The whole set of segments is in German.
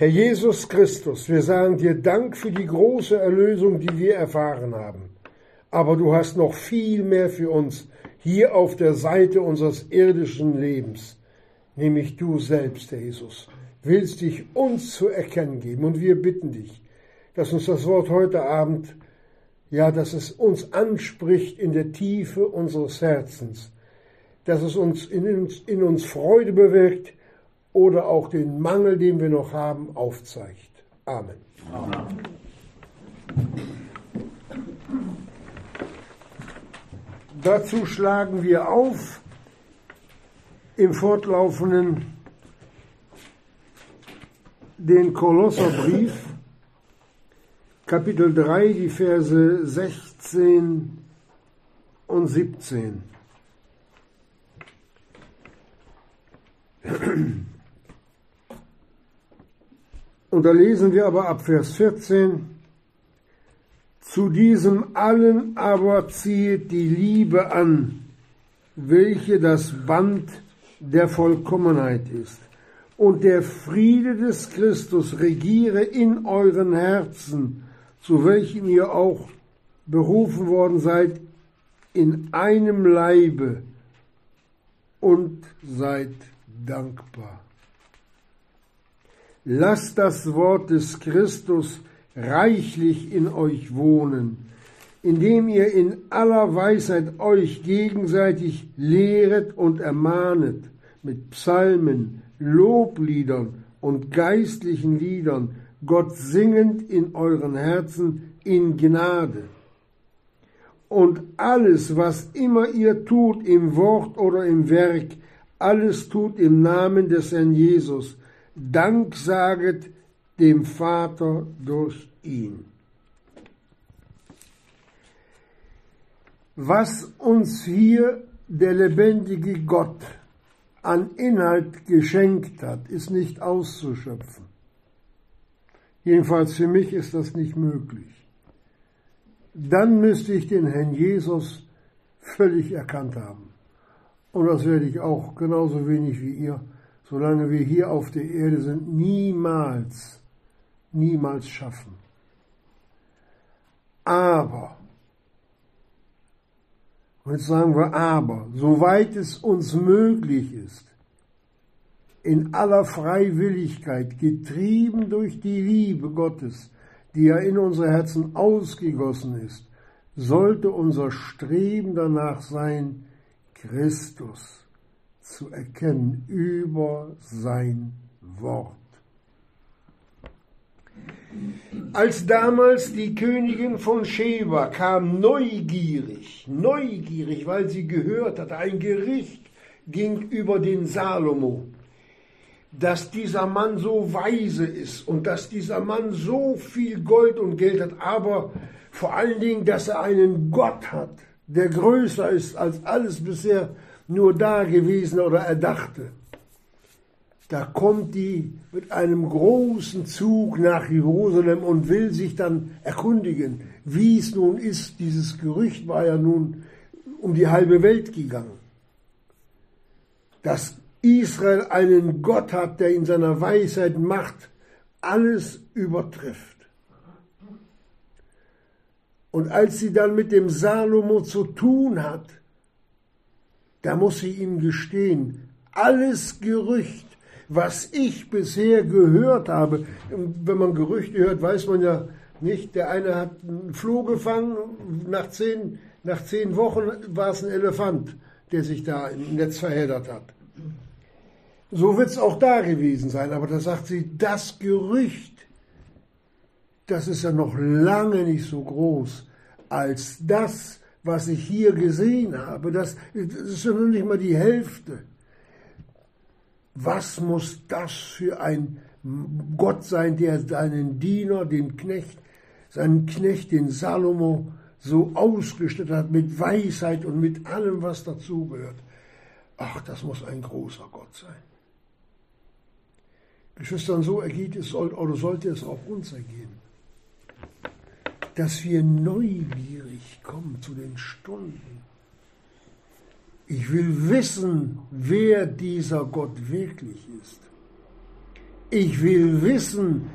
Herr Jesus Christus, wir sagen dir Dank für die große Erlösung, die wir erfahren haben. Aber du hast noch viel mehr für uns hier auf der Seite unseres irdischen Lebens, nämlich du selbst, Herr Jesus, willst dich uns zu erkennen geben. Und wir bitten dich, dass uns das Wort heute Abend, ja, dass es uns anspricht in der Tiefe unseres Herzens, dass es uns in, uns in uns Freude bewirkt oder auch den Mangel, den wir noch haben, aufzeigt. Amen. Amen. Dazu schlagen wir auf im fortlaufenden den Kolosserbrief, Kapitel 3, die Verse 16 und 17. Und da lesen wir aber ab Vers 14, zu diesem allen aber ziehet die Liebe an, welche das Band der Vollkommenheit ist. Und der Friede des Christus regiere in euren Herzen, zu welchem ihr auch berufen worden seid, in einem Leibe und seid dankbar. Lasst das Wort des Christus reichlich in euch wohnen, indem ihr in aller Weisheit euch gegenseitig lehret und ermahnet mit Psalmen, Lobliedern und geistlichen Liedern, Gott singend in euren Herzen in Gnade. Und alles, was immer ihr tut, im Wort oder im Werk, alles tut im Namen des Herrn Jesus. Dank saget dem Vater durch ihn. Was uns hier der lebendige Gott an Inhalt geschenkt hat, ist nicht auszuschöpfen. Jedenfalls für mich ist das nicht möglich. Dann müsste ich den Herrn Jesus völlig erkannt haben. Und das werde ich auch genauso wenig wie ihr, solange wir hier auf der Erde sind, niemals, niemals schaffen. Aber, und jetzt sagen wir aber, soweit es uns möglich ist, in aller Freiwilligkeit, getrieben durch die Liebe Gottes, die ja in unsere Herzen ausgegossen ist, sollte unser Streben danach sein, Christus zu erkennen über sein Wort. Als damals die Königin von Sheba kam neugierig, neugierig, weil sie gehört hat, ein Gericht ging über den Salomo, dass dieser Mann so weise ist und dass dieser Mann so viel Gold und Geld hat, aber vor allen Dingen, dass er einen Gott hat, der größer ist als alles bisher nur da gewesen oder erdachte. Da kommt die mit einem großen Zug nach Jerusalem und will sich dann erkundigen, wie es nun ist. Dieses Gerücht war ja nun um die halbe Welt gegangen. Dass Israel einen Gott hat, der in seiner Weisheit Macht alles übertrifft. Und als sie dann mit dem Salomo zu tun hat, da muss sie ihm gestehen, alles Gerücht, was ich bisher gehört habe, wenn man Gerüchte hört, weiß man ja nicht, der eine hat einen Floh gefangen, nach zehn, nach zehn Wochen war es ein Elefant, der sich da im Netz verheddert hat. So wird es auch da gewesen sein, aber da sagt sie, das Gerücht, das ist ja noch lange nicht so groß als das, was ich hier gesehen habe. Das, ist ja noch nicht mal die Hälfte. Was muss das für ein Gott sein, der seinen Diener, den Knecht, seinen Knecht, den Salomo, so ausgestattet hat mit Weisheit und mit allem, was dazugehört. Ach, das muss ein großer Gott sein. Geschwistern, so ergeht es oder sollte es auch uns ergehen dass wir neugierig kommen zu den Stunden. Ich will wissen, wer dieser Gott wirklich ist. Ich will wissen,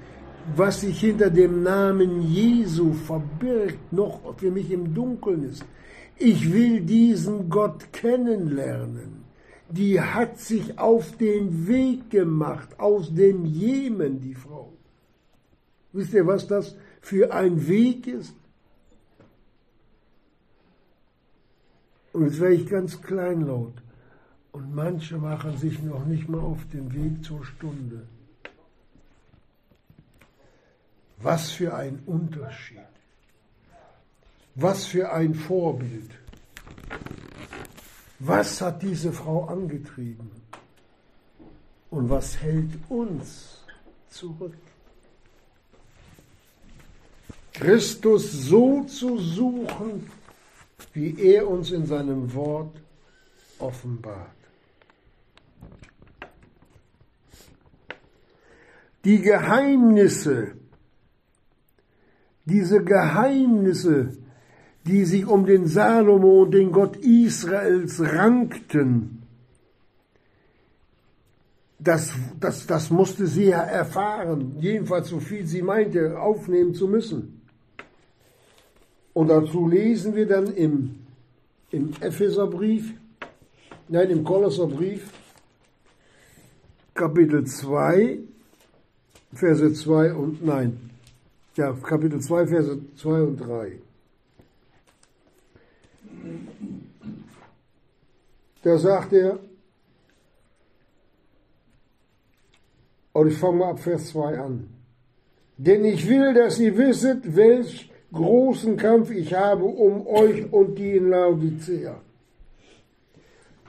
was sich hinter dem Namen Jesu verbirgt, noch für mich im Dunkeln ist. Ich will diesen Gott kennenlernen. Die hat sich auf den Weg gemacht, aus dem Jemen, die Frau. Wisst ihr, was das für ein Weg ist? Und jetzt werde ich ganz kleinlaut. Und manche machen sich noch nicht mal auf den Weg zur Stunde. Was für ein Unterschied. Was für ein Vorbild. Was hat diese Frau angetrieben? Und was hält uns zurück? Christus so zu suchen, wie er uns in seinem Wort offenbart. Die Geheimnisse, diese Geheimnisse, die sich um den Salomo und den Gott Israels rankten, das, das, das musste sie ja erfahren, jedenfalls so viel sie meinte, aufnehmen zu müssen. Und dazu lesen wir dann im, im Epheserbrief, nein, im Kolosserbrief, Kapitel 2, Verse 2 und, nein, ja, Kapitel 2, Verse 2 und 3. Da sagt er, und ich fange mal ab Vers 2 an. Denn ich will, dass ihr wisset, welch großen Kampf ich habe um euch und die in Laodicea.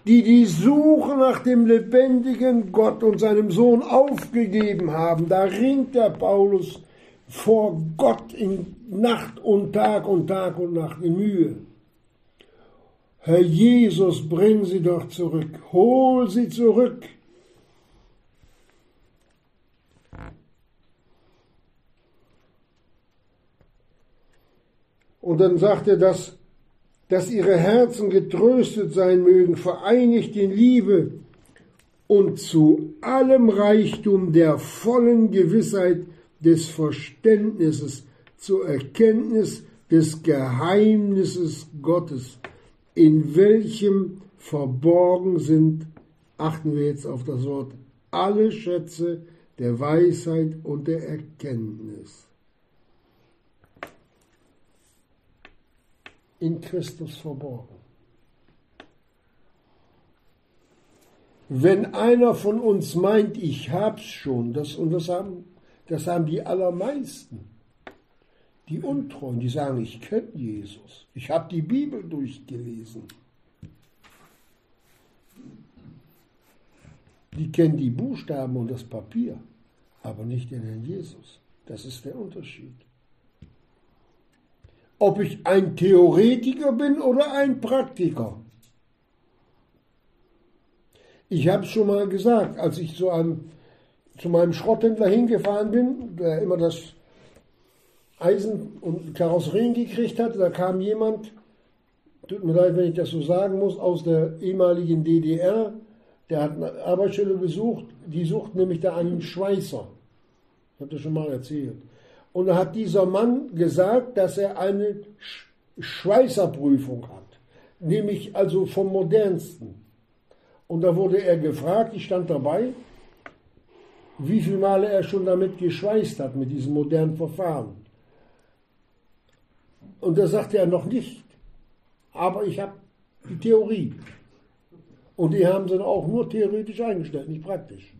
Die die Suche nach dem lebendigen Gott und seinem Sohn aufgegeben haben, da ringt der Paulus vor Gott in Nacht und Tag und Tag und Nacht in Mühe. Herr Jesus, bring sie doch zurück, hol sie zurück. Und dann sagt er, dass, dass ihre Herzen getröstet sein mögen, vereinigt in Liebe und zu allem Reichtum der vollen Gewissheit des Verständnisses, zur Erkenntnis des Geheimnisses Gottes, in welchem verborgen sind, achten wir jetzt auf das Wort, alle Schätze der Weisheit und der Erkenntnis. In Christus verborgen. Wenn einer von uns meint, ich hab's schon, das, und das haben, das haben die allermeisten, die Untreuen, die sagen, ich kenne Jesus, ich habe die Bibel durchgelesen. Die kennen die Buchstaben und das Papier, aber nicht den Herrn Jesus. Das ist der Unterschied ob ich ein Theoretiker bin oder ein Praktiker. Ich habe es schon mal gesagt, als ich zu, einem, zu meinem Schrotthändler hingefahren bin, der immer das Eisen und Karosserien gekriegt hat, da kam jemand, tut mir leid, wenn ich das so sagen muss, aus der ehemaligen DDR, der hat eine Arbeitsstelle besucht, die sucht nämlich da einen Schweißer. Ich habe das schon mal erzählt. Und da hat dieser Mann gesagt, dass er eine Schweißerprüfung hat, nämlich also vom modernsten. Und da wurde er gefragt, ich stand dabei, wie viele Male er schon damit geschweißt hat, mit diesem modernen Verfahren. Und da sagte er noch nicht, aber ich habe die Theorie. Und die haben sie auch nur theoretisch eingestellt, nicht praktisch.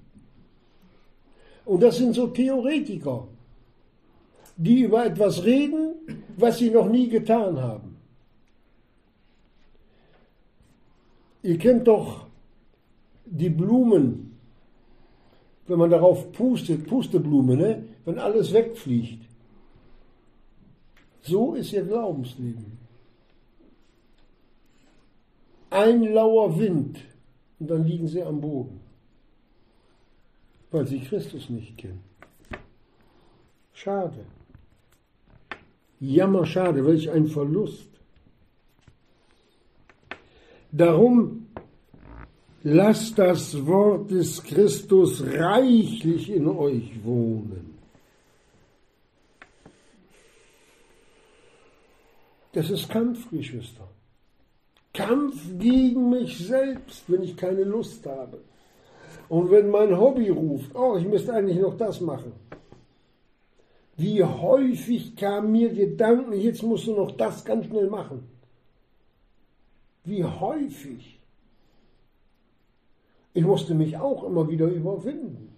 Und das sind so Theoretiker die über etwas reden, was sie noch nie getan haben. Ihr kennt doch die Blumen, wenn man darauf pustet, Pusteblume, ne? wenn alles wegfliegt. So ist ihr Glaubensleben. Ein lauer Wind und dann liegen sie am Boden, weil sie Christus nicht kennen. Schade. Jammerschade, welch ein Verlust. Darum lasst das Wort des Christus reichlich in euch wohnen. Das ist Kampf, Geschwister. Kampf gegen mich selbst, wenn ich keine Lust habe. Und wenn mein Hobby ruft, oh, ich müsste eigentlich noch das machen. Wie häufig kamen mir Gedanken, jetzt musst du noch das ganz schnell machen. Wie häufig. Ich musste mich auch immer wieder überwinden.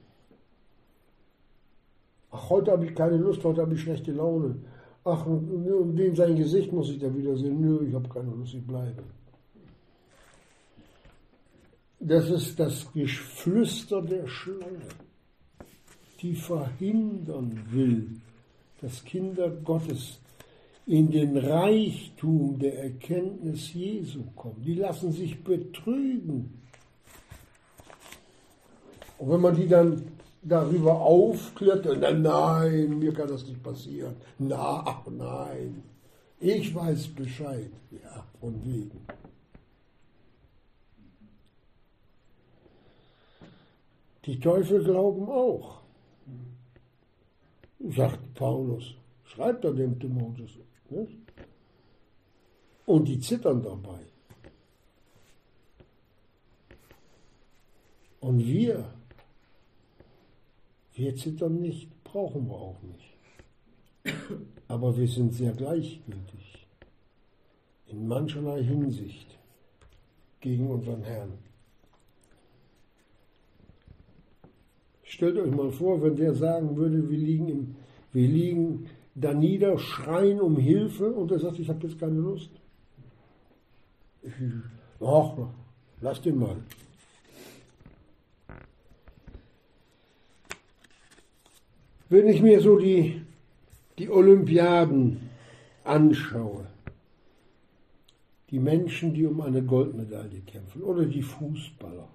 Ach, heute habe ich keine Lust, heute habe ich schlechte Laune. Ach, um dem sein Gesicht muss ich da wieder sehen. Nö, ich habe keine Lust, ich bleibe. Das ist das Geflüster der Schlange, die verhindern will, dass Kinder Gottes in den Reichtum der Erkenntnis Jesu kommen. Die lassen sich betrügen. Und wenn man die dann darüber aufklärt, dann nein, mir kann das nicht passieren. Na, nein, ich weiß Bescheid. Ja, von wegen. Die Teufel glauben auch, sagt Paulus, schreibt er dem Timotheus. Nicht? Und die zittern dabei. Und wir, wir zittern nicht, brauchen wir auch nicht. Aber wir sind sehr gleichgültig in mancherlei Hinsicht gegen unseren Herrn. Stellt euch mal vor, wenn der sagen würde, wir liegen, im, wir liegen da nieder, schreien um Hilfe und er sagt, ich habe jetzt keine Lust. Ich, ach, lass den mal. Wenn ich mir so die, die Olympiaden anschaue, die Menschen, die um eine Goldmedaille kämpfen, oder die Fußballer,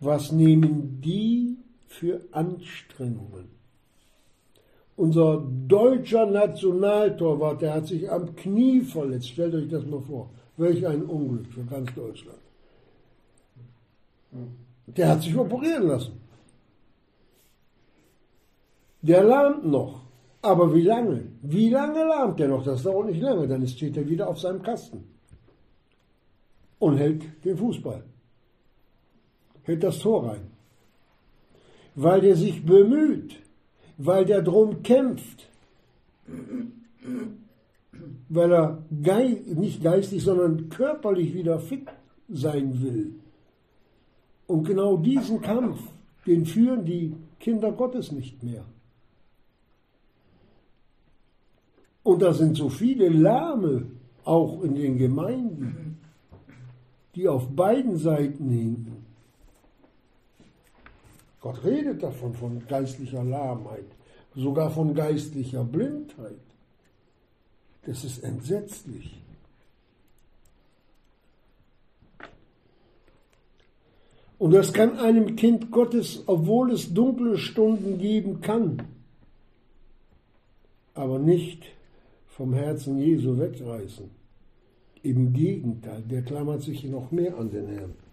was nehmen die für Anstrengungen? Unser deutscher Nationaltorwart, der hat sich am Knie verletzt. Stellt euch das mal vor. Welch ein Unglück für ganz Deutschland. Der hat sich operieren lassen. Der lahmt noch. Aber wie lange? Wie lange lahmt der noch? Das dauert nicht lange. Dann steht er wieder auf seinem Kasten und hält den Fußball hält das Tor rein. Weil der sich bemüht, weil der drum kämpft, weil er gei nicht geistig, sondern körperlich wieder fit sein will. Und genau diesen Kampf, den führen die Kinder Gottes nicht mehr. Und da sind so viele Lahme auch in den Gemeinden, die auf beiden Seiten hinken. Gott redet davon, von geistlicher Lahmheit, sogar von geistlicher Blindheit. Das ist entsetzlich. Und das kann einem Kind Gottes, obwohl es dunkle Stunden geben kann, aber nicht vom Herzen Jesu wegreißen. Im Gegenteil, der klammert sich noch mehr an den Herrn.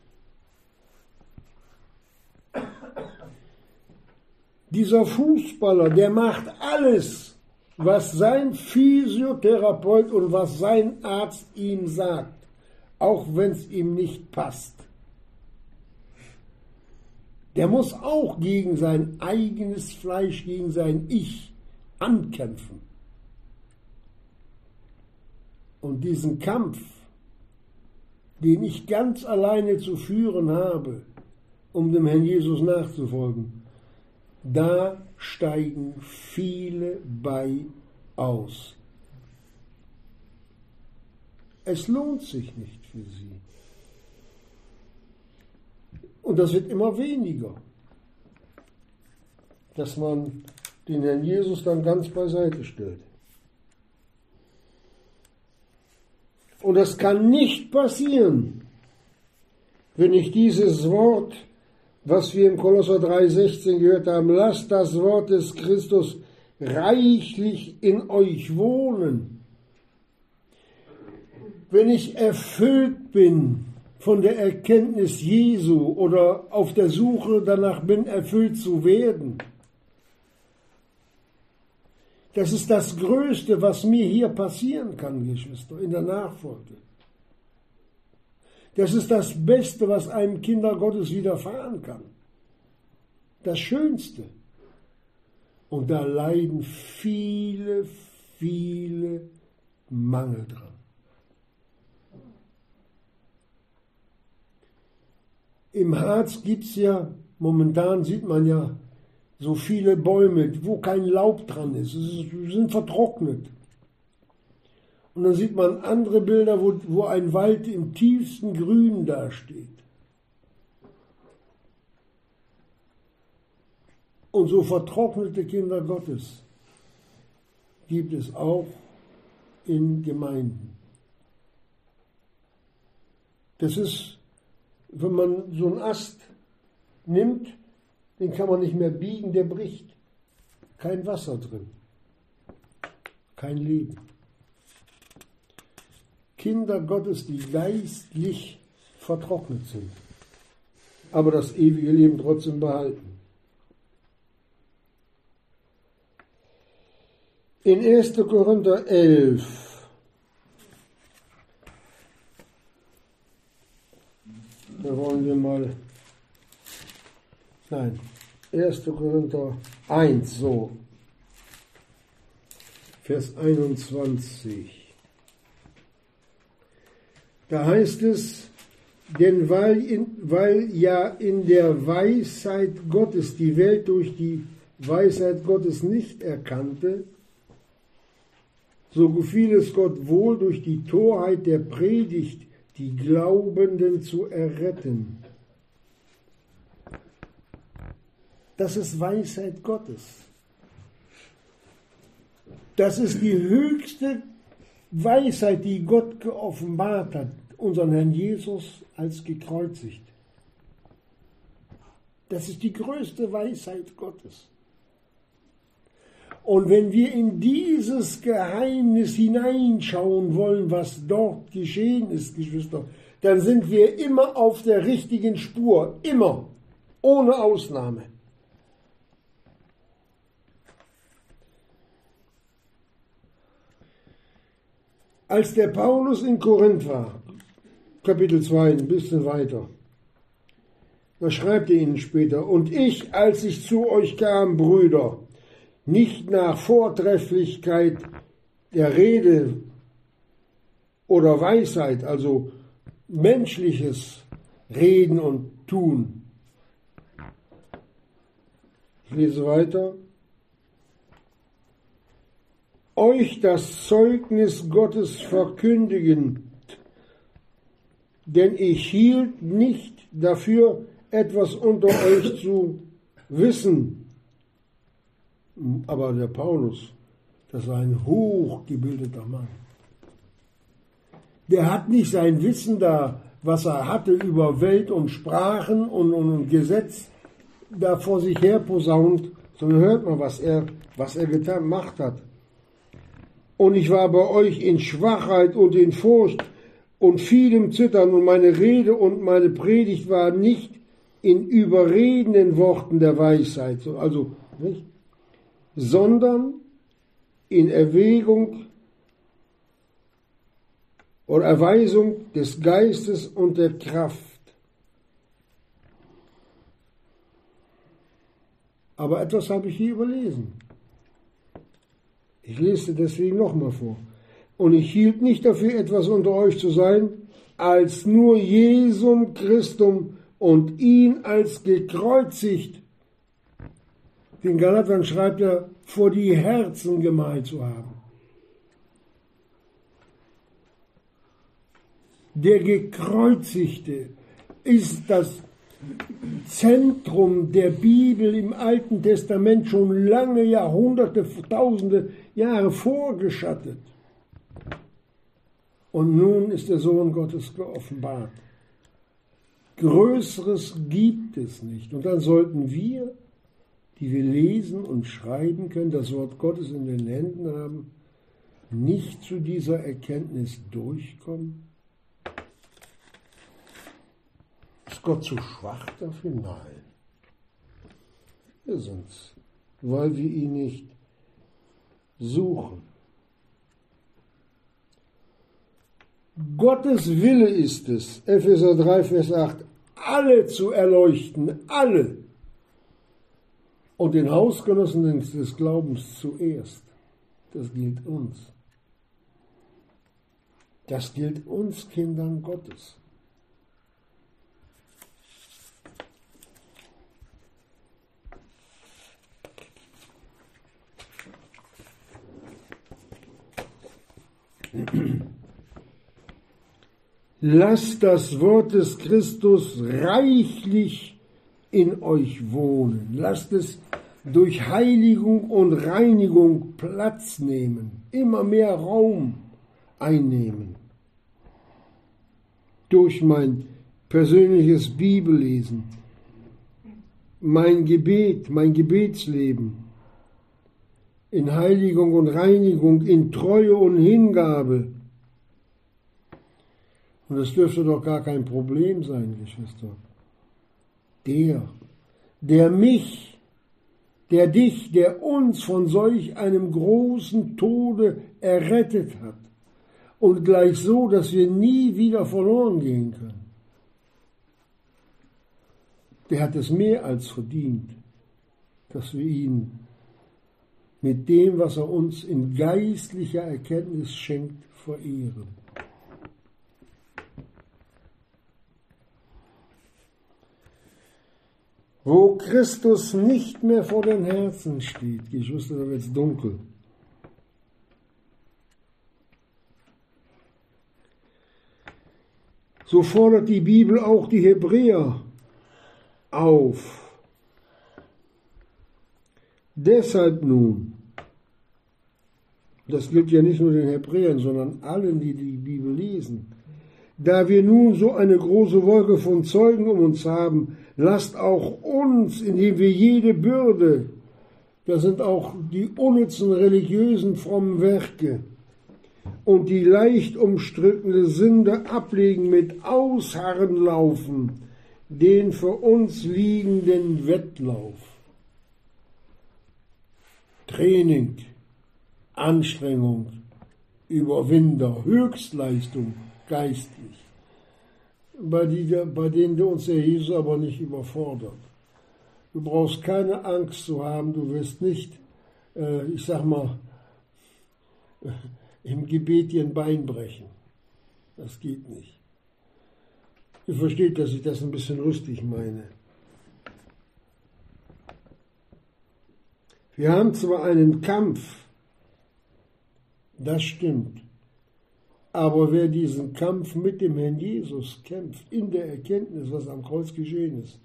Dieser Fußballer, der macht alles, was sein Physiotherapeut und was sein Arzt ihm sagt, auch wenn es ihm nicht passt. Der muss auch gegen sein eigenes Fleisch, gegen sein Ich ankämpfen. Und diesen Kampf, den ich ganz alleine zu führen habe, um dem Herrn Jesus nachzufolgen, da steigen viele bei aus. Es lohnt sich nicht für sie. Und das wird immer weniger, dass man den Herrn Jesus dann ganz beiseite stellt. Und das kann nicht passieren, wenn ich dieses Wort was wir im Kolosser 3,16 gehört haben, lasst das Wort des Christus reichlich in euch wohnen. Wenn ich erfüllt bin von der Erkenntnis Jesu oder auf der Suche danach bin, erfüllt zu werden. Das ist das Größte, was mir hier passieren kann, Geschwister, in der Nachfolge. Das ist das Beste, was einem Kinder Gottes widerfahren kann. Das Schönste. Und da leiden viele, viele Mangel dran. Im Harz gibt es ja, momentan sieht man ja so viele Bäume, wo kein Laub dran ist. Sie sind vertrocknet. Und dann sieht man andere Bilder, wo, wo ein Wald im tiefsten Grün dasteht. Und so vertrocknete Kinder Gottes gibt es auch in Gemeinden. Das ist, wenn man so einen Ast nimmt, den kann man nicht mehr biegen, der bricht. Kein Wasser drin, kein Leben. Kinder Gottes, die geistlich vertrocknet sind, aber das ewige Leben trotzdem behalten. In 1. Korinther 11, da wollen wir mal, nein, 1. Korinther 1, so, Vers 21. Da heißt es, denn weil, in, weil ja in der Weisheit Gottes die Welt durch die Weisheit Gottes nicht erkannte, so gefiel es Gott wohl, durch die Torheit der Predigt die Glaubenden zu erretten. Das ist Weisheit Gottes. Das ist die höchste Weisheit, die Gott geoffenbart hat, unseren Herrn Jesus als gekreuzigt. Das ist die größte Weisheit Gottes. Und wenn wir in dieses Geheimnis hineinschauen wollen, was dort geschehen ist, Geschwister, dann sind wir immer auf der richtigen Spur, immer, ohne Ausnahme. Als der Paulus in Korinth war, Kapitel 2, ein bisschen weiter, da schreibt er ihnen später, und ich, als ich zu euch kam, Brüder, nicht nach Vortrefflichkeit der Rede oder Weisheit, also menschliches Reden und Tun. Ich lese weiter. Euch das Zeugnis Gottes verkündigen, denn ich hielt nicht dafür, etwas unter euch zu wissen, aber der Paulus, das war ein hochgebildeter Mann. Der hat nicht sein Wissen da, was er hatte über Welt und Sprachen und, und, und Gesetz, da vor sich her posaunt, sondern hört mal, was er, was er getan, gemacht hat. Und ich war bei euch in Schwachheit und in Furcht und vielem Zittern und meine Rede und meine Predigt war nicht in überredenden Worten der Weisheit, also nicht? sondern in Erwägung oder Erweisung des Geistes und der Kraft. Aber etwas habe ich hier überlesen. Ich lese deswegen nochmal vor. Und ich hielt nicht dafür, etwas unter euch zu sein, als nur Jesum Christum und ihn als gekreuzigt den Galatern schreibt er, vor die Herzen gemalt zu haben. Der Gekreuzigte ist das Zentrum der Bibel im Alten Testament schon lange Jahrhunderte, Tausende Jahre vorgeschattet. Und nun ist der Sohn Gottes geoffenbart. Größeres gibt es nicht. Und dann sollten wir die wir lesen und schreiben können, das Wort Gottes in den Händen haben, nicht zu dieser Erkenntnis durchkommen? Ist Gott zu schwach dafür? Nein. Wir sind's, weil wir ihn nicht suchen. Gottes Wille ist es, Epheser 3, Vers 8, alle zu erleuchten, alle. Und den Hausgenossen des Glaubens zuerst. Das gilt uns. Das gilt uns Kindern Gottes. Lasst das Wort des Christus reichlich in euch wohnen. Lasst es durch Heiligung und Reinigung Platz nehmen, immer mehr Raum einnehmen. Durch mein persönliches Bibellesen, mein Gebet, mein Gebetsleben, in Heiligung und Reinigung, in Treue und Hingabe. Und das dürfte doch gar kein Problem sein, Geschwister. Der, der mich, der dich, der uns von solch einem großen Tode errettet hat und gleich so, dass wir nie wieder verloren gehen können, der hat es mehr als verdient, dass wir ihn mit dem, was er uns in geistlicher Erkenntnis schenkt, verehren. Wo Christus nicht mehr vor den Herzen steht, Geschwister, da wird es dunkel. So fordert die Bibel auch die Hebräer auf. Deshalb nun, das gilt ja nicht nur den Hebräern, sondern allen, die die Bibel lesen. Da wir nun so eine große Wolke von Zeugen um uns haben, lasst auch uns, indem wir jede Bürde, das sind auch die unnützen religiösen frommen Werke, und die leicht umstrittene Sünde ablegen, mit Ausharren laufen, den für uns liegenden Wettlauf. Training Anstrengung, Überwinder, Höchstleistung geistlich, bei, die, bei denen du uns Jesus aber nicht überfordert. Du brauchst keine Angst zu haben, du wirst nicht, äh, ich sag mal, im Gebet dir ein Bein brechen. Das geht nicht. Ihr versteht, dass ich das ein bisschen lustig meine. Wir haben zwar einen Kampf, das stimmt. Aber wer diesen Kampf mit dem Herrn Jesus kämpft, in der Erkenntnis, was am Kreuz geschehen ist,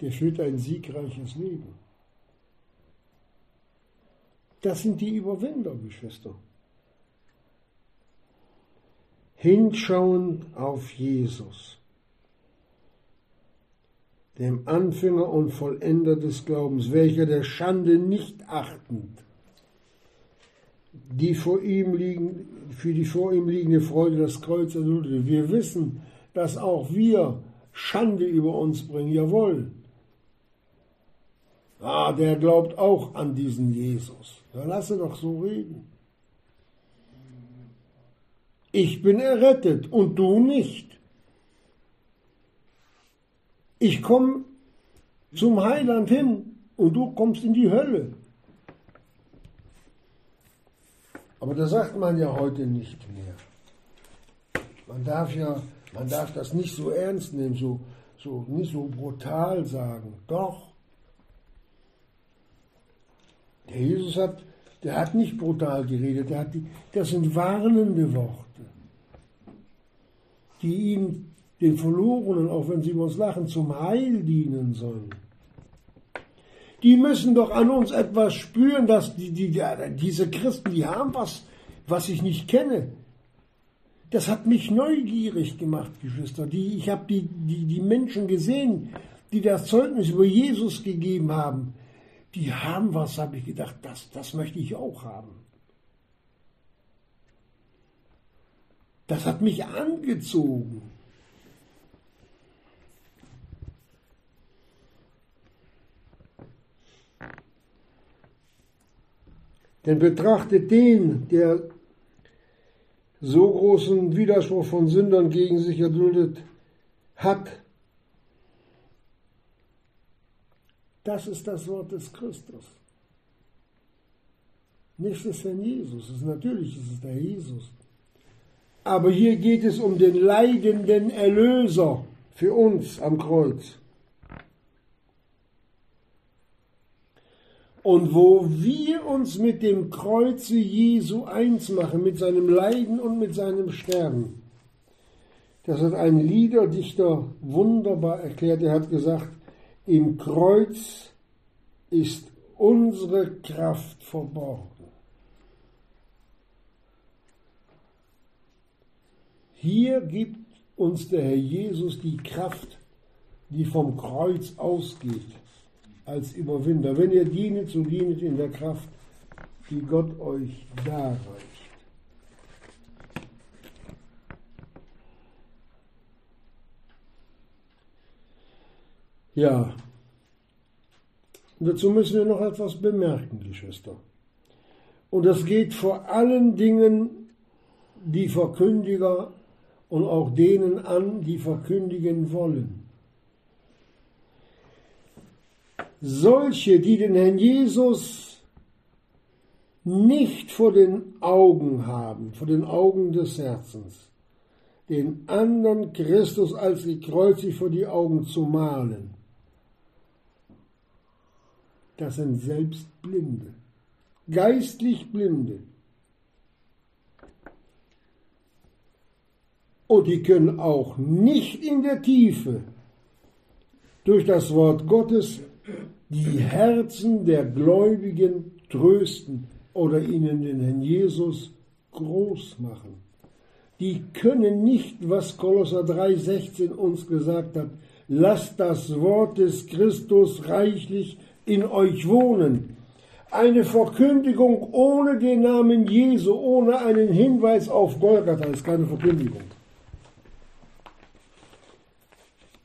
der führt ein siegreiches Leben. Das sind die Überwinder, Geschwister. Hinschauen auf Jesus, dem Anfänger und Vollender des Glaubens, welcher der Schande nicht achtend die vor ihm liegen, für die vor ihm liegende Freude das Kreuz erduldet. Wir wissen, dass auch wir Schande über uns bringen. Jawohl. Ah, der glaubt auch an diesen Jesus. Ja, lasse doch so reden. Ich bin errettet und du nicht. Ich komme zum Heiland hin und du kommst in die Hölle. Aber das sagt man ja heute nicht mehr. Man darf ja, man darf das nicht so ernst nehmen, so, so, nicht so brutal sagen. Doch. Der Jesus hat, der hat nicht brutal geredet, der hat die, das sind warnende Worte, die ihm, den Verlorenen, auch wenn sie uns lachen, zum Heil dienen sollen die müssen doch an uns etwas spüren, dass die, die, die, diese Christen, die haben was, was ich nicht kenne. Das hat mich neugierig gemacht, Geschwister. Die, ich habe die, die, die Menschen gesehen, die das Zeugnis über Jesus gegeben haben. Die haben was, habe ich gedacht, das, das möchte ich auch haben. Das hat mich angezogen. Denn betrachtet den, der so großen Widerspruch von Sündern gegen sich erduldet hat. Das ist das Wort des Christus. Nicht des Herrn Jesus. Ist, natürlich ist es der Jesus. Aber hier geht es um den leidenden Erlöser für uns am Kreuz. Und wo wir uns mit dem Kreuze Jesu eins machen, mit seinem Leiden und mit seinem Sterben, das hat ein Liederdichter wunderbar erklärt. Er hat gesagt, im Kreuz ist unsere Kraft verborgen. Hier gibt uns der Herr Jesus die Kraft, die vom Kreuz ausgeht als Überwinder. Wenn ihr dienet, so dienet in der Kraft, die Gott euch darreicht. Ja, dazu müssen wir noch etwas bemerken, Geschwister. Und das geht vor allen Dingen die Verkündiger und auch denen an, die verkündigen wollen. Solche, die den Herrn Jesus nicht vor den Augen haben, vor den Augen des Herzens, den anderen Christus als gekreuzigt vor die Augen zu malen, das sind selbst Blinde, geistlich Blinde. Und die können auch nicht in der Tiefe durch das Wort Gottes die Herzen der Gläubigen trösten oder ihnen den Herrn Jesus groß machen. Die können nicht, was Kolosser 3,16 uns gesagt hat, lasst das Wort des Christus reichlich in euch wohnen. Eine Verkündigung ohne den Namen Jesu, ohne einen Hinweis auf Golgatha ist keine Verkündigung.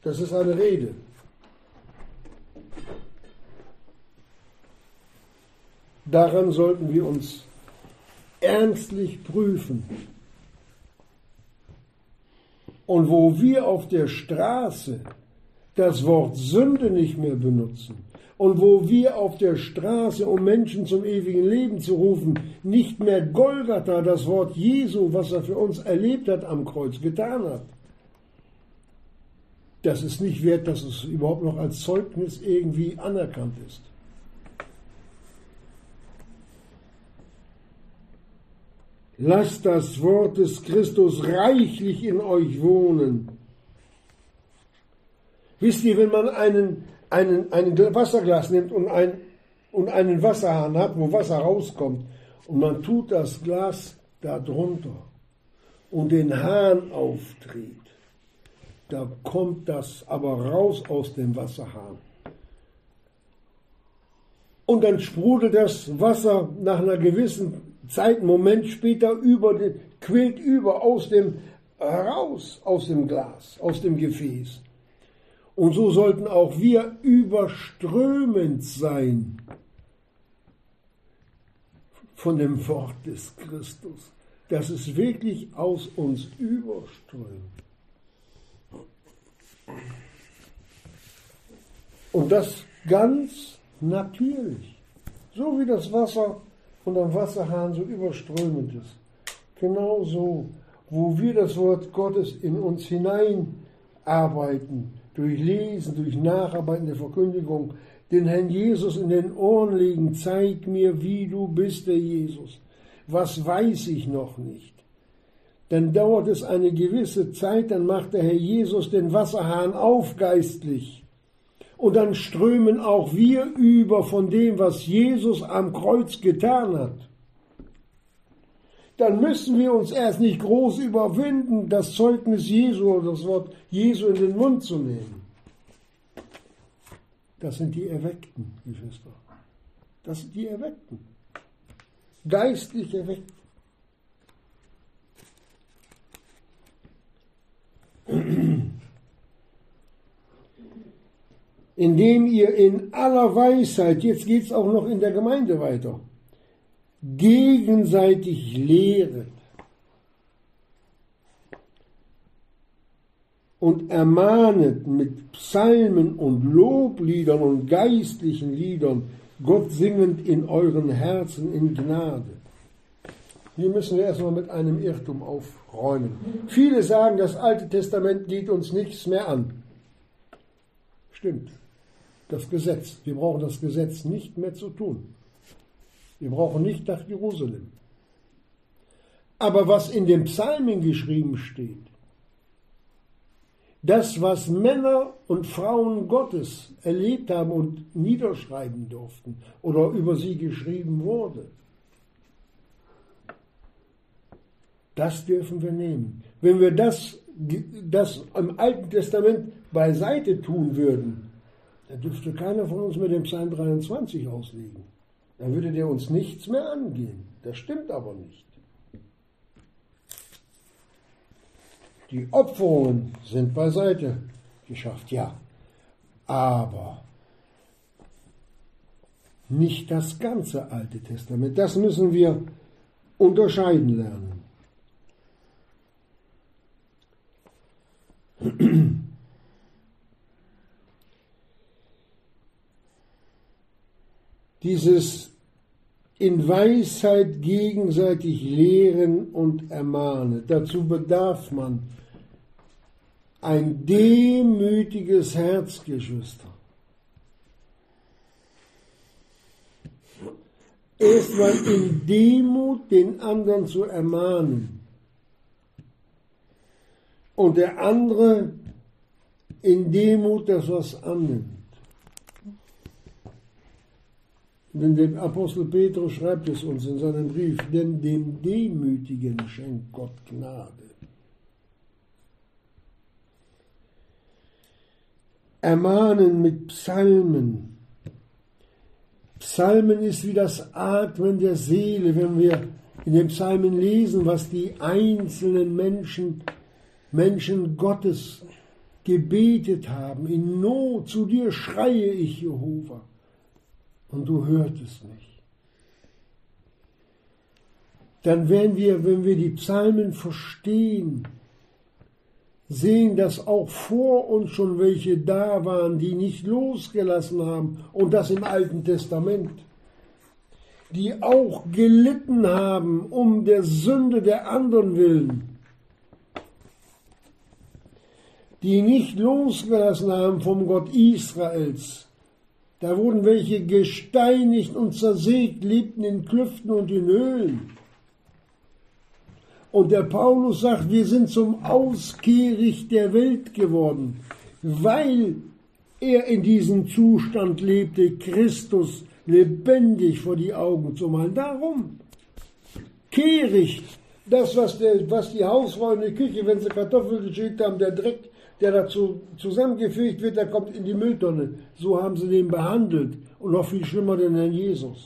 Das ist eine Rede. Daran sollten wir uns ernstlich prüfen. Und wo wir auf der Straße das Wort Sünde nicht mehr benutzen und wo wir auf der Straße, um Menschen zum ewigen Leben zu rufen, nicht mehr Golgatha, das Wort Jesu, was er für uns erlebt hat am Kreuz, getan hat, das ist nicht wert, dass es überhaupt noch als Zeugnis irgendwie anerkannt ist. Lasst das Wort des Christus reichlich in euch wohnen. Wisst ihr, wenn man einen, einen, ein Wasserglas nimmt und, ein, und einen Wasserhahn hat, wo Wasser rauskommt, und man tut das Glas da drunter und den Hahn aufdreht, da kommt das aber raus aus dem Wasserhahn. Und dann sprudelt das Wasser nach einer gewissen Zeit, Moment später über den, quillt über aus dem heraus aus dem Glas, aus dem Gefäß. Und so sollten auch wir überströmend sein von dem Wort des Christus, dass es wirklich aus uns überströmt. Und das ganz natürlich, so wie das Wasser und am Wasserhahn so überströmend ist. Genauso, wo wir das Wort Gottes in uns hineinarbeiten, durch Lesen, durch Nacharbeiten der Verkündigung, den Herrn Jesus in den Ohren legen, zeig mir, wie du bist, der Jesus. Was weiß ich noch nicht? Dann dauert es eine gewisse Zeit, dann macht der Herr Jesus den Wasserhahn aufgeistlich. Und dann strömen auch wir über von dem, was Jesus am Kreuz getan hat. Dann müssen wir uns erst nicht groß überwinden, das Zeugnis Jesu oder das Wort Jesu in den Mund zu nehmen. Das sind die Erweckten, Geschwister. Das sind die Erweckten. Geistlich Erweckten. Indem ihr in aller Weisheit, jetzt geht es auch noch in der Gemeinde weiter, gegenseitig lehret und ermahnet mit Psalmen und Lobliedern und geistlichen Liedern, Gott singend in euren Herzen in Gnade. Hier müssen wir erstmal mit einem Irrtum aufräumen. Viele sagen, das Alte Testament geht uns nichts mehr an. Stimmt. Das Gesetz. Wir brauchen das Gesetz nicht mehr zu tun. Wir brauchen nicht nach Jerusalem. Aber was in den Psalmen geschrieben steht, das, was Männer und Frauen Gottes erlebt haben und niederschreiben durften oder über sie geschrieben wurde, das dürfen wir nehmen. Wenn wir das, das im Alten Testament beiseite tun würden, dann dürfte keiner von uns mit dem Psalm 23 auslegen. Dann würde der uns nichts mehr angehen. Das stimmt aber nicht. Die Opferungen sind beiseite geschafft, ja. Aber nicht das ganze Alte Testament. Das müssen wir unterscheiden lernen. Dieses in Weisheit gegenseitig lehren und ermahnen. Dazu bedarf man ein demütiges Herz, Geschwister. Erstmal in Demut den anderen zu ermahnen und der andere in Demut das was annimmt. Denn der Apostel Petrus schreibt es uns in seinem Brief, denn dem Demütigen schenkt Gott Gnade. Ermahnen mit Psalmen. Psalmen ist wie das Atmen der Seele, wenn wir in den Psalmen lesen, was die einzelnen Menschen, Menschen Gottes gebetet haben. In Not zu dir schreie ich, Jehova und du hörtest mich. Dann werden wir, wenn wir die Psalmen verstehen, sehen, dass auch vor uns schon welche da waren, die nicht losgelassen haben, und das im Alten Testament, die auch gelitten haben um der Sünde der anderen willen, die nicht losgelassen haben vom Gott Israels, da wurden welche gesteinigt und zersägt, lebten in Klüften und in Höhlen. Und der Paulus sagt, wir sind zum Auskehricht der Welt geworden, weil er in diesem Zustand lebte, Christus lebendig vor die Augen zu malen. Darum, Kehricht, das, was, der, was die Hausfrau in der Küche, wenn sie Kartoffeln geschickt haben, der Dreck der dazu zusammengefügt wird, der kommt in die Mülltonne. So haben sie den behandelt. Und noch viel schlimmer den Herrn Jesus.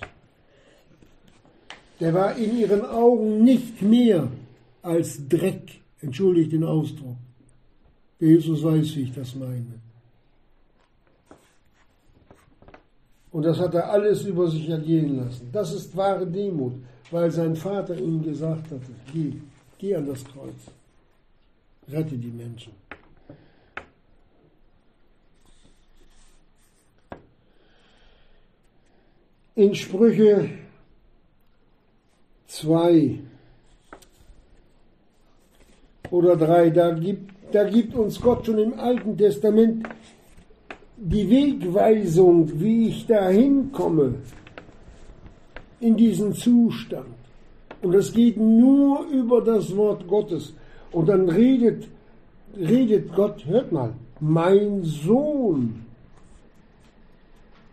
Der war in ihren Augen nicht mehr als Dreck. Entschuldigt den Ausdruck. Der Jesus weiß, wie ich das meine. Und das hat er alles über sich ergehen lassen. Das ist wahre Demut, weil sein Vater ihm gesagt hatte, geh, geh an das Kreuz, rette die Menschen. In Sprüche 2 oder 3, da gibt, da gibt uns Gott schon im Alten Testament die Wegweisung, wie ich dahin komme in diesen Zustand. Und das geht nur über das Wort Gottes. Und dann redet, redet Gott, hört mal, mein Sohn,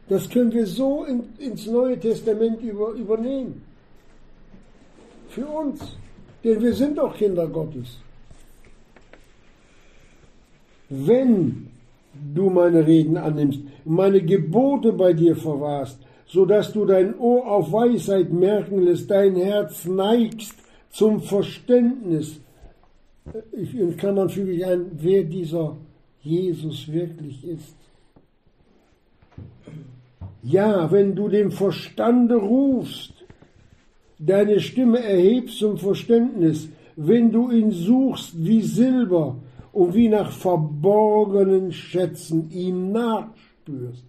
das können wir so in, ins Neue Testament über, übernehmen. Für uns. Denn wir sind doch Kinder Gottes. Wenn du meine Reden annimmst meine Gebote bei dir verwahrst, so dass du dein Ohr auf Weisheit merken lässt, dein Herz neigst zum Verständnis. Ich, in Klammern füge ich ein, wer dieser Jesus wirklich ist. Ja, wenn du dem Verstande rufst, deine Stimme erhebst zum Verständnis, wenn du ihn suchst wie Silber und wie nach verborgenen Schätzen ihm nachspürst.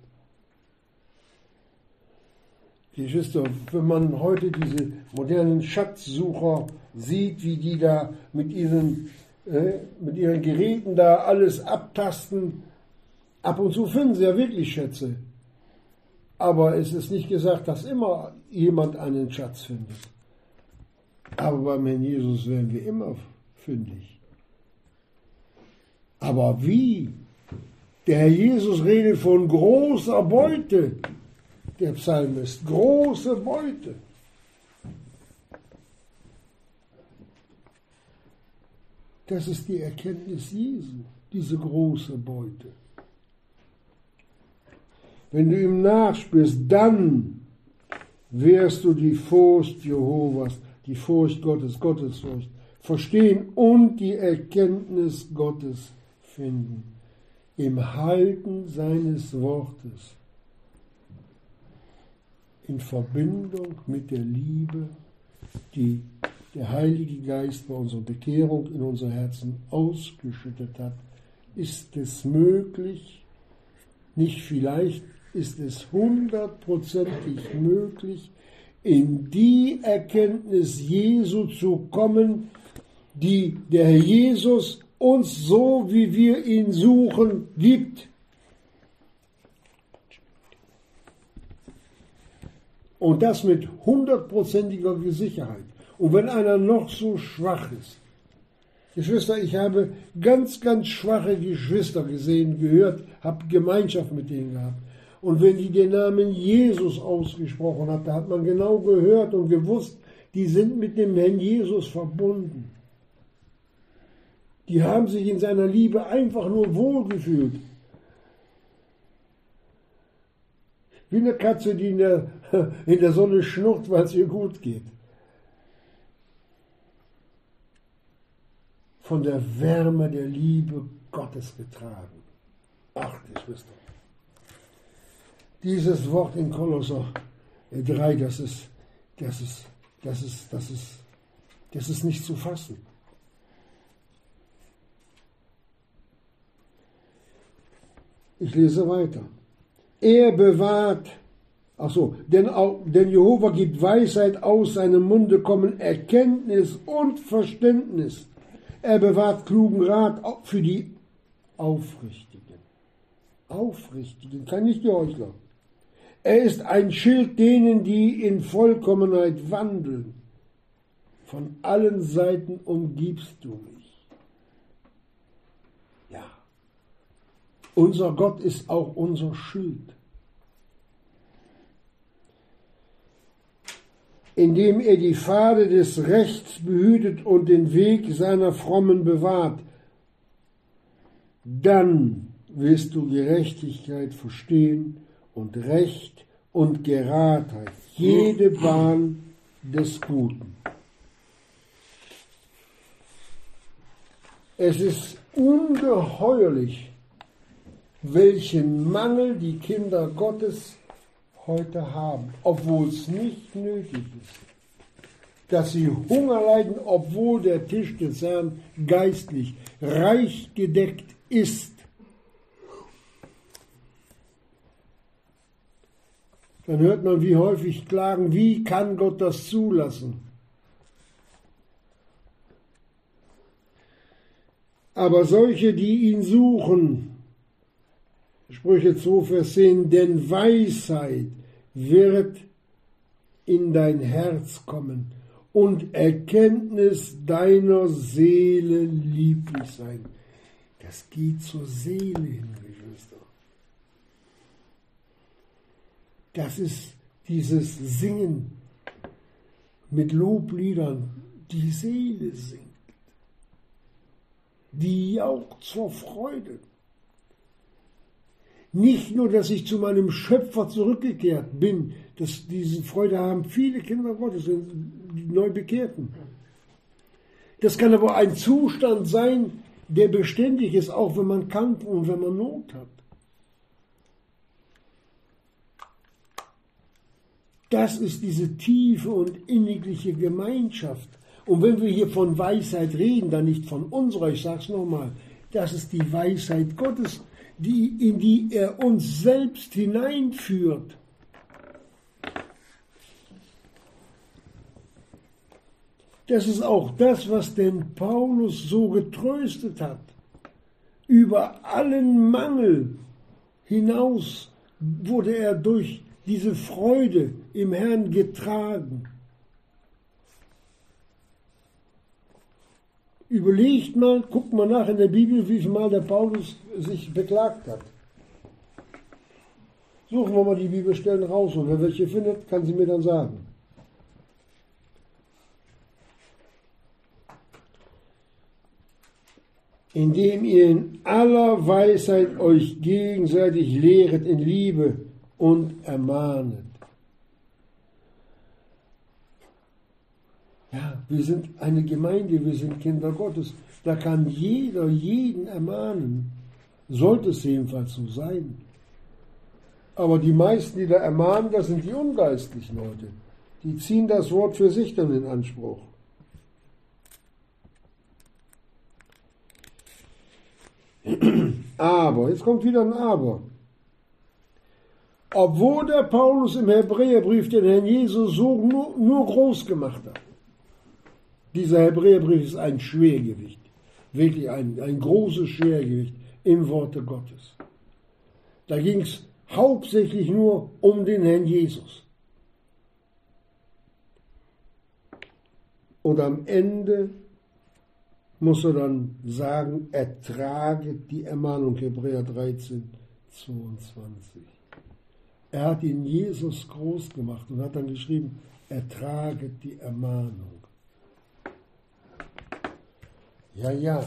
Geschwister, wenn man heute diese modernen Schatzsucher sieht, wie die da mit ihren, äh, mit ihren Geräten da alles abtasten, ab und zu finden sie ja wirklich Schätze. Aber es ist nicht gesagt, dass immer jemand einen Schatz findet. Aber beim Herrn Jesus werden wir immer fündig. Aber wie? Der Herr Jesus redet von großer Beute der Psalmist. Große Beute. Das ist die Erkenntnis Jesu, diese große Beute. Wenn du ihm nachspürst, dann wirst du die Furcht Jehovas, die Furcht Gottes, Gottesfurcht, verstehen und die Erkenntnis Gottes finden. Im Halten seines Wortes in Verbindung mit der Liebe, die der Heilige Geist bei unserer Bekehrung in unser Herzen ausgeschüttet hat, ist es möglich, nicht vielleicht, ist es hundertprozentig möglich, in die Erkenntnis Jesu zu kommen, die der Jesus uns so, wie wir ihn suchen, gibt. Und das mit hundertprozentiger Sicherheit. Und wenn einer noch so schwach ist, Geschwister, ich habe ganz, ganz schwache Geschwister gesehen, gehört, habe Gemeinschaft mit denen gehabt. Und wenn die den Namen Jesus ausgesprochen hat, da hat man genau gehört und gewusst, die sind mit dem Herrn Jesus verbunden. Die haben sich in seiner Liebe einfach nur wohlgefühlt. Wie eine Katze, die in der, in der Sonne schnurrt, weil es ihr gut geht. Von der Wärme der Liebe Gottes getragen. Ach, Geschwister. Dieses Wort in Kolosser 3, das ist, das ist, das ist, das ist, das ist nicht zu fassen. Ich lese weiter. Er bewahrt, ach so, denn, denn Jehova gibt Weisheit aus seinem Munde kommen Erkenntnis und Verständnis. Er bewahrt klugen Rat für die Aufrichtigen. Aufrichtigen, kann nicht die Heuchler. Er ist ein Schild denen, die in Vollkommenheit wandeln. Von allen Seiten umgibst du mich. Ja. Unser Gott ist auch unser Schild. Indem er die Pfade des Rechts behütet und den Weg seiner Frommen bewahrt, dann wirst du Gerechtigkeit verstehen und Recht und Geradheit, jede Bahn des Guten. Es ist ungeheuerlich, welchen Mangel die Kinder Gottes heute haben, obwohl es nicht nötig ist. Dass sie Hunger leiden, obwohl der Tisch des Herrn geistlich reich gedeckt ist. Dann hört man, wie häufig klagen, wie kann Gott das zulassen? Aber solche, die ihn suchen, Sprüche 2, Vers 10, denn Weisheit wird in dein Herz kommen und Erkenntnis deiner Seele lieblich sein. Das geht zur Seele hin, Geschwister. Das ist dieses Singen mit Lobliedern. Die Seele singt. Die jaucht zur Freude. Nicht nur, dass ich zu meinem Schöpfer zurückgekehrt bin, dass diese Freude haben viele Kinder Gottes, die neu bekehrten. Das kann aber ein Zustand sein, der beständig ist, auch wenn man Kampf und wenn man Not hat. Das ist diese tiefe und innigliche Gemeinschaft. Und wenn wir hier von Weisheit reden, dann nicht von unserer, ich sage es nochmal, das ist die Weisheit Gottes, die, in die er uns selbst hineinführt. Das ist auch das, was den Paulus so getröstet hat. Über allen Mangel hinaus wurde er durch diese Freude im Herrn getragen. Überlegt mal, guckt mal nach in der Bibel, wie viel Mal der Paulus sich beklagt hat. Suchen wir mal die Bibelstellen raus und wer welche findet, kann sie mir dann sagen. indem ihr in aller Weisheit euch gegenseitig lehret in Liebe und ermahnet. Ja, wir sind eine Gemeinde, wir sind Kinder Gottes. Da kann jeder jeden ermahnen. Sollte es jedenfalls so sein. Aber die meisten, die da ermahnen, das sind die ungeistlichen Leute. Die ziehen das Wort für sich dann in Anspruch. Aber, jetzt kommt wieder ein Aber. Obwohl der Paulus im Hebräerbrief den Herrn Jesus so nur, nur groß gemacht hat. Dieser Hebräerbrief ist ein Schwergewicht, wirklich ein, ein großes Schwergewicht im Worte Gottes. Da ging es hauptsächlich nur um den Herrn Jesus. Und am Ende muss er dann sagen, ertrage die Ermahnung, Hebräer 13, 22. Er hat ihn Jesus groß gemacht und hat dann geschrieben, ertrage die Ermahnung. Ja, ja.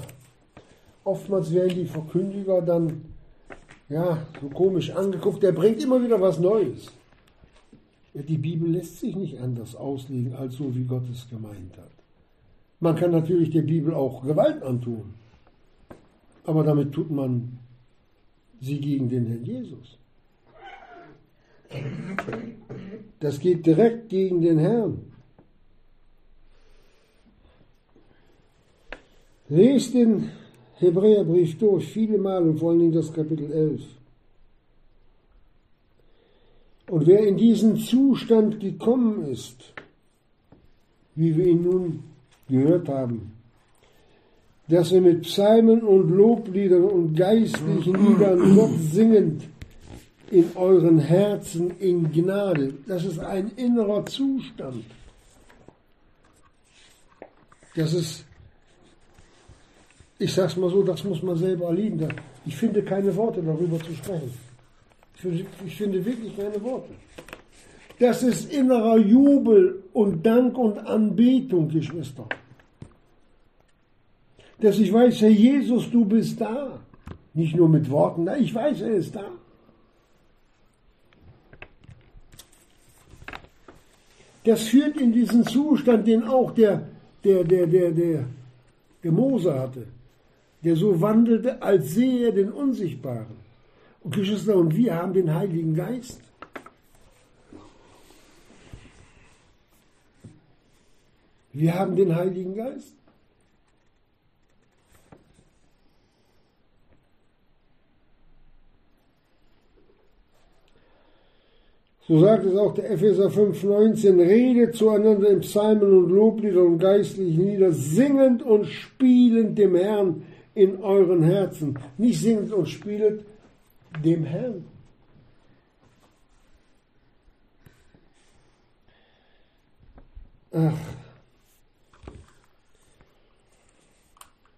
Oftmals werden die Verkündiger dann, ja, so komisch angeguckt, der bringt immer wieder was Neues. Ja, die Bibel lässt sich nicht anders auslegen, als so, wie Gott es gemeint hat. Man kann natürlich der Bibel auch Gewalt antun, aber damit tut man sie gegen den Herrn Jesus. Das geht direkt gegen den Herrn. Lest den Hebräerbrief durch, viele Mal und vor allen Dingen das Kapitel 11. Und wer in diesen Zustand gekommen ist, wie wir ihn nun gehört haben, dass wir mit Psalmen und Lobliedern und geistlichen Liedern Gott singend in euren Herzen in Gnade. Das ist ein innerer Zustand. Das ist, ich sag's mal so, das muss man selber erleben. Ich finde keine Worte darüber zu sprechen. Ich finde wirklich keine Worte. Das ist innerer Jubel und Dank und Anbetung, Geschwister. Dass ich weiß, Herr Jesus, du bist da. Nicht nur mit Worten, ich weiß, er ist da. Das führt in diesen Zustand, den auch der, der, der, der, der, der Mose hatte, der so wandelte, als sehe er den Unsichtbaren. Und Geschwister, und wir haben den Heiligen Geist. Wir haben den Heiligen Geist. So sagt es auch der Epheser 5,19, redet zueinander in Psalmen und Lobliedern und geistlichen Lieder, singend und spielend dem Herrn in euren Herzen. Nicht singend und spielend dem Herrn. Ach.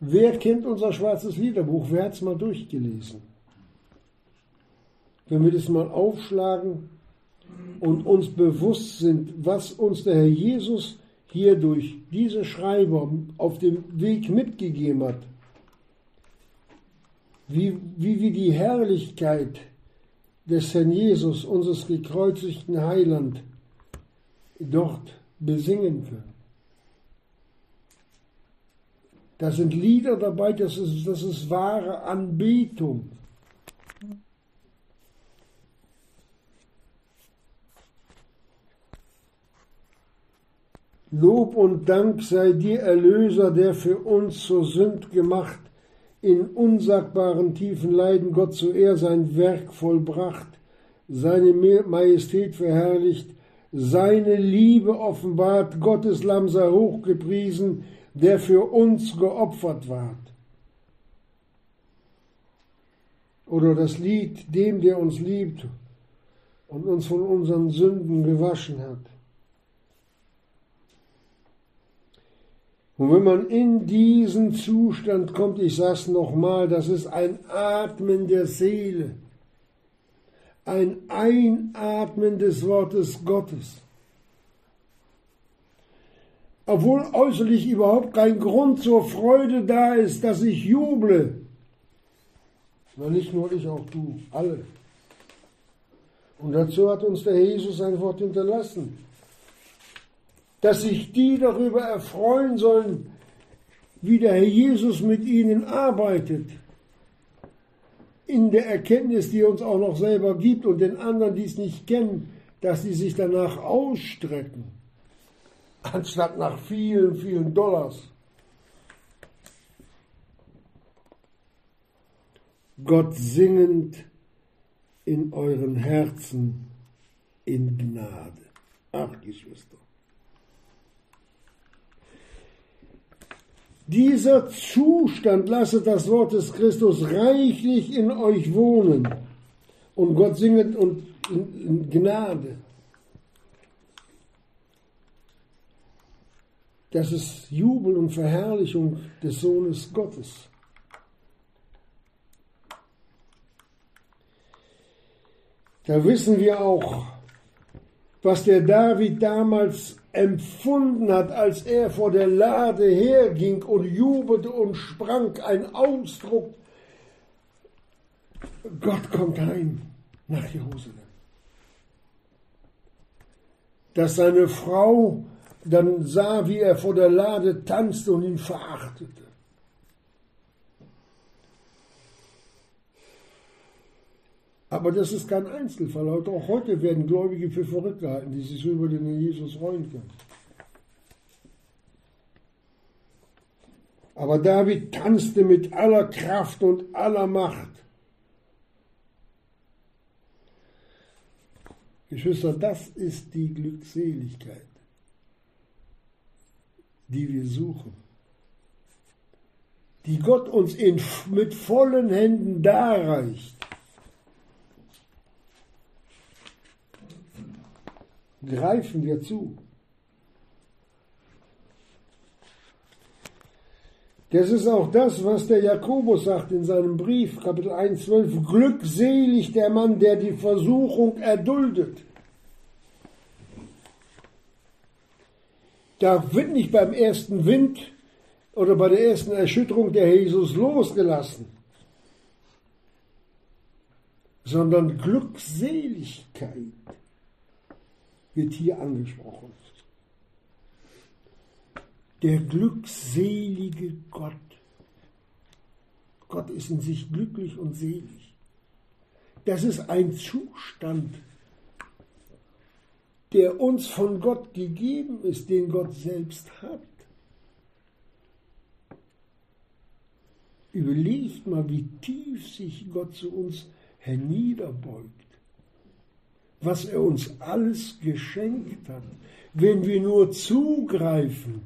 Wer kennt unser schwarzes Liederbuch? Wer hat es mal durchgelesen? Wenn wir das mal aufschlagen und uns bewusst sind, was uns der Herr Jesus hier durch diese Schreiber auf dem Weg mitgegeben hat, wie, wie wir die Herrlichkeit des Herrn Jesus, unseres gekreuzigten Heiland, dort besingen können. Da sind Lieder dabei, das ist, das ist wahre Anbetung. Lob und Dank sei dir, Erlöser, der für uns zur Sünd gemacht, in unsagbaren tiefen Leiden Gott zu Ehr sein Werk vollbracht, seine Majestät verherrlicht, seine Liebe offenbart, Gottes Lamm sei hochgepriesen, der für uns geopfert ward. Oder das Lied dem, der uns liebt und uns von unseren Sünden gewaschen hat. Und wenn man in diesen Zustand kommt, ich sage es nochmal, das ist ein Atmen der Seele, ein Einatmen des Wortes Gottes. Obwohl äußerlich überhaupt kein Grund zur Freude da ist, dass ich juble. Na, nicht nur ich, auch du, alle. Und dazu hat uns der Jesus ein Wort hinterlassen dass sich die darüber erfreuen sollen, wie der Herr Jesus mit ihnen arbeitet, in der Erkenntnis, die er uns auch noch selber gibt und den anderen, die es nicht kennen, dass sie sich danach ausstrecken, anstatt nach vielen, vielen Dollars. Gott singend in euren Herzen in Gnade. Ach, Geschwister. Dieser Zustand lasse das Wort des Christus reichlich in euch wohnen und Gott singet und in Gnade. Das ist Jubel und Verherrlichung des Sohnes Gottes. Da wissen wir auch, was der David damals empfunden hat, als er vor der Lade herging und jubelte und sprang, ein Ausdruck, Gott kommt heim nach Jerusalem. Dass seine Frau dann sah, wie er vor der Lade tanzte und ihn verachtete. Aber das ist kein Einzelfall. Auch heute werden Gläubige für verrückt gehalten, die sich so über den Jesus freuen können. Aber David tanzte mit aller Kraft und aller Macht. Geschwister, das ist die Glückseligkeit, die wir suchen, die Gott uns in, mit vollen Händen darreicht. Greifen wir zu. Das ist auch das, was der Jakobus sagt in seinem Brief, Kapitel 1, 12. Glückselig der Mann, der die Versuchung erduldet. Da wird nicht beim ersten Wind oder bei der ersten Erschütterung der Jesus losgelassen, sondern Glückseligkeit wird hier angesprochen. Der glückselige Gott. Gott ist in sich glücklich und selig. Das ist ein Zustand, der uns von Gott gegeben ist, den Gott selbst hat. Überlegt mal, wie tief sich Gott zu uns herniederbeugt was er uns alles geschenkt hat, wenn wir nur zugreifen.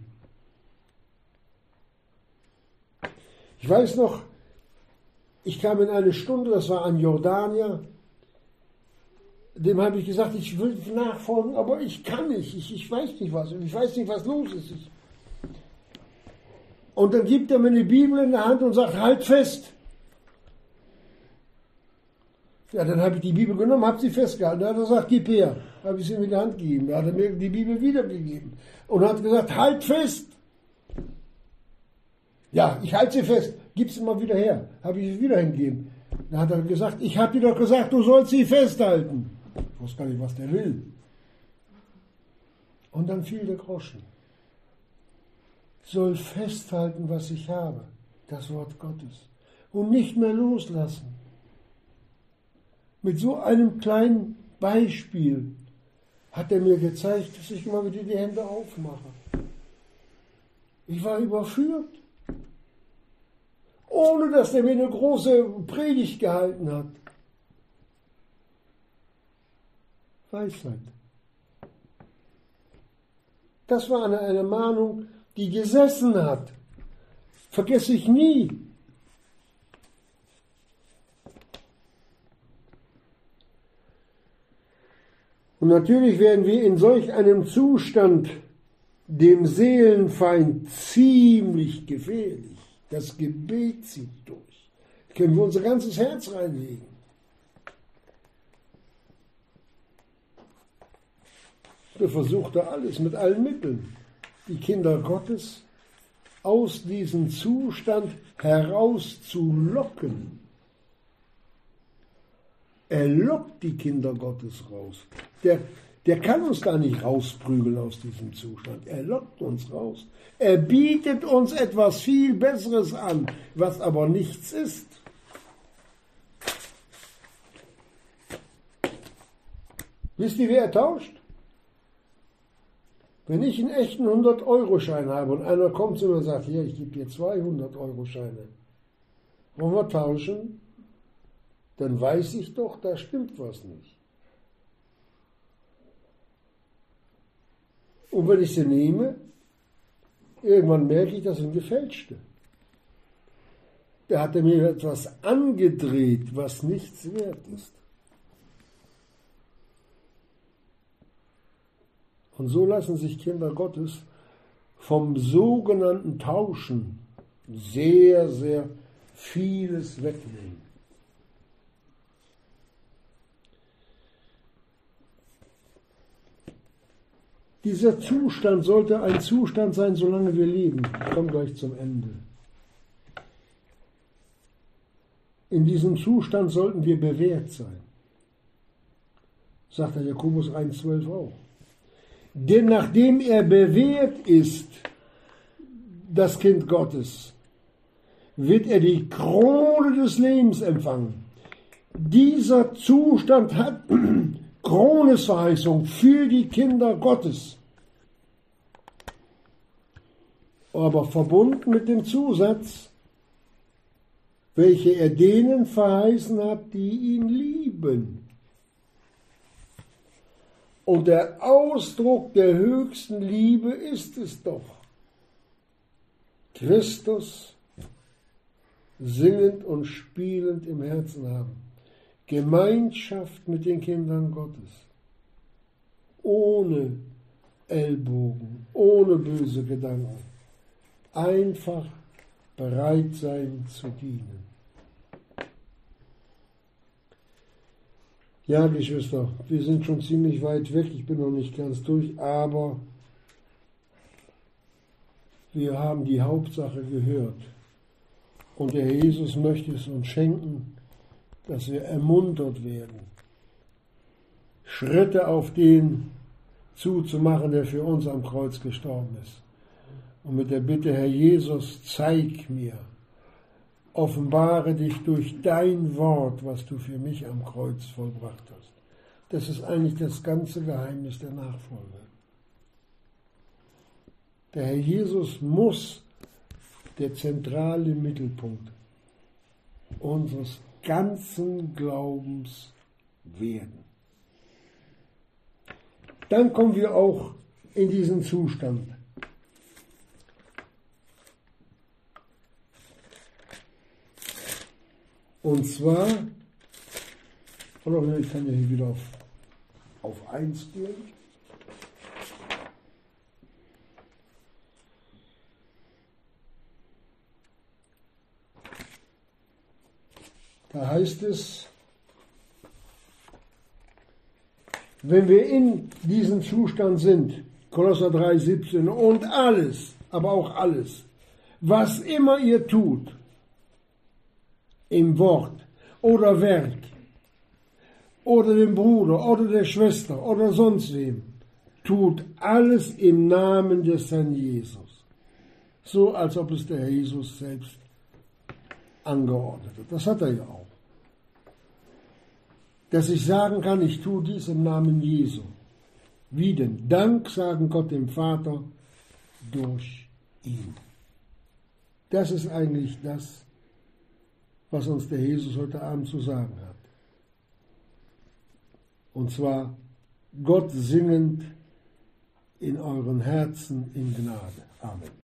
Ich weiß noch, ich kam in eine Stunde, das war ein Jordanier, dem habe ich gesagt, ich will nachfolgen, aber ich kann nicht, ich, ich weiß nicht was, ich weiß nicht, was los ist. Und dann gibt er mir eine Bibel in der Hand und sagt, halt fest. Ja, dann habe ich die Bibel genommen, habe sie festgehalten. Dann hat er gesagt, gib her. Habe ich sie ihm in die Hand gegeben. Dann hat er mir die Bibel wiedergegeben. Und hat gesagt, halt fest. Ja, ich halte sie fest. Gib sie mal wieder her. Habe ich sie wieder hingegeben. Dann hat er gesagt, ich habe dir doch gesagt, du sollst sie festhalten. Ich wusste gar nicht, was der will. Und dann fiel der Groschen. Soll festhalten, was ich habe. Das Wort Gottes. Und nicht mehr loslassen. Mit so einem kleinen Beispiel hat er mir gezeigt, dass ich mal wieder die Hände aufmache. Ich war überführt. Ohne dass er mir eine große Predigt gehalten hat. Weisheit. Das war eine, eine Mahnung, die gesessen hat. Vergesse ich nie. Und natürlich werden wir in solch einem Zustand dem Seelenfeind ziemlich gefährlich. Das Gebet zieht durch. können wir unser ganzes Herz reinlegen. Er versuchte alles mit allen Mitteln, die Kinder Gottes aus diesem Zustand herauszulocken. Er lockt die Kinder Gottes raus. Der, der kann uns da nicht rausprügeln aus diesem Zustand. Er lockt uns raus. Er bietet uns etwas viel Besseres an, was aber nichts ist. Wisst ihr, wer er tauscht? Wenn ich einen echten 100-Euro-Schein habe und einer kommt zu mir und sagt, hier, ich gebe dir 200-Euro-Scheine, wollen wir tauschen? Dann weiß ich doch, da stimmt was nicht. Und wenn ich sie nehme, irgendwann merke ich, das sind gefälschte. Da hat er mir etwas angedreht, was nichts wert ist. Und so lassen sich Kinder Gottes vom sogenannten Tauschen sehr, sehr vieles wegnehmen. Dieser Zustand sollte ein Zustand sein, solange wir leben. Ich komme gleich zum Ende. In diesem Zustand sollten wir bewährt sein. Sagt der Jakobus 1,12 auch. Denn nachdem er bewährt ist, das Kind Gottes, wird er die Krone des Lebens empfangen. Dieser Zustand hat Kronesverheißung für die Kinder Gottes. Aber verbunden mit dem Zusatz, welche er denen verheißen hat, die ihn lieben. Und der Ausdruck der höchsten Liebe ist es doch. Christus singend und spielend im Herzen haben. Gemeinschaft mit den Kindern Gottes. Ohne Ellbogen, ohne böse Gedanken. Einfach bereit sein zu dienen. Ja, Geschwister, wir sind schon ziemlich weit weg, ich bin noch nicht ganz durch, aber wir haben die Hauptsache gehört. Und der Jesus möchte es uns schenken, dass wir ermuntert werden, Schritte auf den zuzumachen, der für uns am Kreuz gestorben ist. Und mit der Bitte, Herr Jesus, zeig mir, offenbare dich durch dein Wort, was du für mich am Kreuz vollbracht hast. Das ist eigentlich das ganze Geheimnis der Nachfolge. Der Herr Jesus muss der zentrale Mittelpunkt unseres ganzen Glaubens werden. Dann kommen wir auch in diesen Zustand Und zwar, oder ich kann ja hier wieder auf, auf 1 gehen. Da heißt es, wenn wir in diesem Zustand sind, Kolosser 3, 17, und alles, aber auch alles, was immer ihr tut, im Wort oder Werk oder dem Bruder oder der Schwester oder sonst wem, tut alles im Namen des Herrn Jesus. So als ob es der Herr Jesus selbst angeordnet hat. Das hat er ja auch. Dass ich sagen kann, ich tue dies im Namen Jesu. wie den Dank sagen Gott dem Vater durch ihn. Das ist eigentlich das, was uns der Jesus heute Abend zu sagen hat. Und zwar Gott singend in euren Herzen in Gnade. Amen.